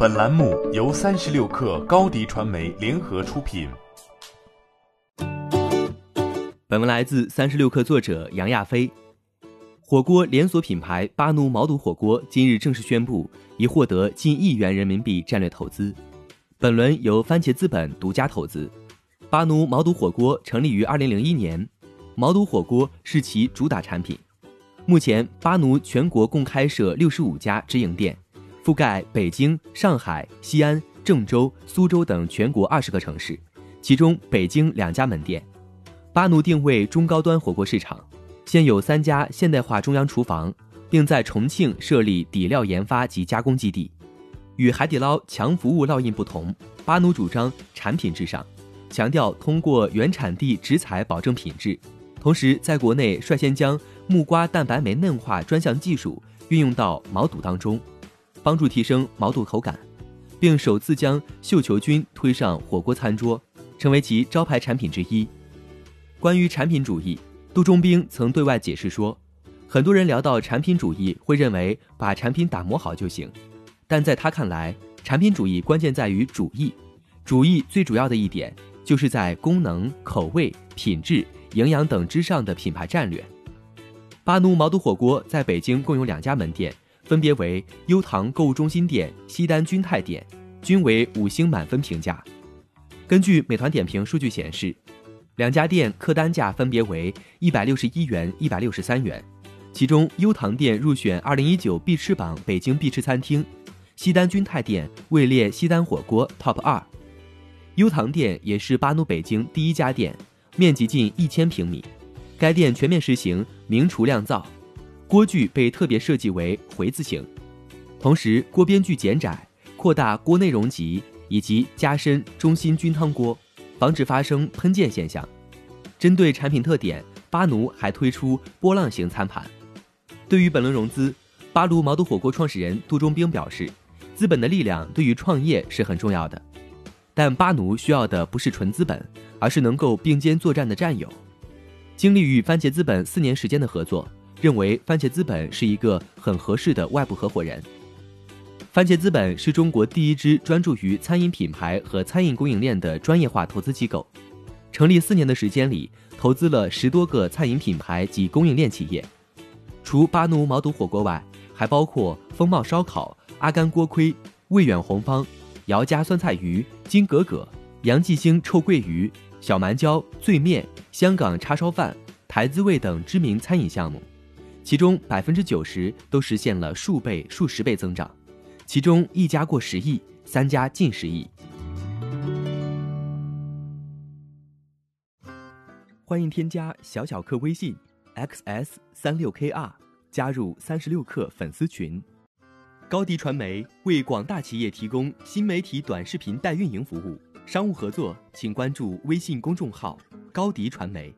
本栏目由三十六氪高低传媒联合出品。本文来自三十六氪作者杨亚飞。火锅连锁品牌巴奴毛肚火锅今日正式宣布，已获得近亿元人民币战略投资。本轮由番茄资本独家投资。巴奴毛肚火锅成立于二零零一年，毛肚火锅是其主打产品。目前，巴奴全国共开设六十五家直营店，覆盖北京、上海、西安、郑州、苏州等全国二十个城市，其中北京两家门店。巴奴定位中高端火锅市场，现有三家现代化中央厨房，并在重庆设立底料研发及加工基地。与海底捞强服务烙印不同，巴奴主张产品至上，强调通过原产地直采保证品质。同时，在国内率先将木瓜蛋白酶嫩化专项技术运用到毛肚当中，帮助提升毛肚口感，并首次将绣球菌推上火锅餐桌，成为其招牌产品之一。关于产品主义，杜忠兵曾对外解释说，很多人聊到产品主义会认为把产品打磨好就行，但在他看来，产品主义关键在于主义，主义最主要的一点就是在功能、口味、品质。营养等之上的品牌战略。巴奴毛肚火锅在北京共有两家门店，分别为优唐购物中心店、西单君泰店，均为五星满分评价。根据美团点评数据显示，两家店客单价分别为一百六十一元、一百六十三元。其中，优唐店入选二零一九必吃榜北京必吃餐厅，西单君泰店位列西单火锅 TOP 二。优唐店也是巴奴北京第一家店。面积近一千平米，该店全面实行明厨亮灶，锅具被特别设计为回字形，同时锅边距减窄，扩大锅内容级，以及加深中心菌汤锅，防止发生喷溅现象。针对产品特点，巴奴还推出波浪形餐盘。对于本轮融资，巴奴毛肚火锅创始人杜忠兵表示，资本的力量对于创业是很重要的。但巴奴需要的不是纯资本，而是能够并肩作战的战友。经历与番茄资本四年时间的合作，认为番茄资本是一个很合适的外部合伙人。番茄资本是中国第一支专注于餐饮品牌和餐饮供应链的专业化投资机构，成立四年的时间里，投资了十多个餐饮品牌及供应链企业。除巴奴毛肚火锅外，还包括风貌烧烤、阿甘锅盔、味远红方。姚家酸菜鱼、金格格、杨记兴臭鳜鱼、小蛮椒、醉面、香港叉烧饭、台滋味等知名餐饮项目，其中百分之九十都实现了数倍、数十倍增长，其中一家过十亿，三家近十亿。欢迎添加小小客微信，xs 三六 kr，加入三十六课粉丝群。高迪传媒为广大企业提供新媒体短视频代运营服务，商务合作请关注微信公众号“高迪传媒”。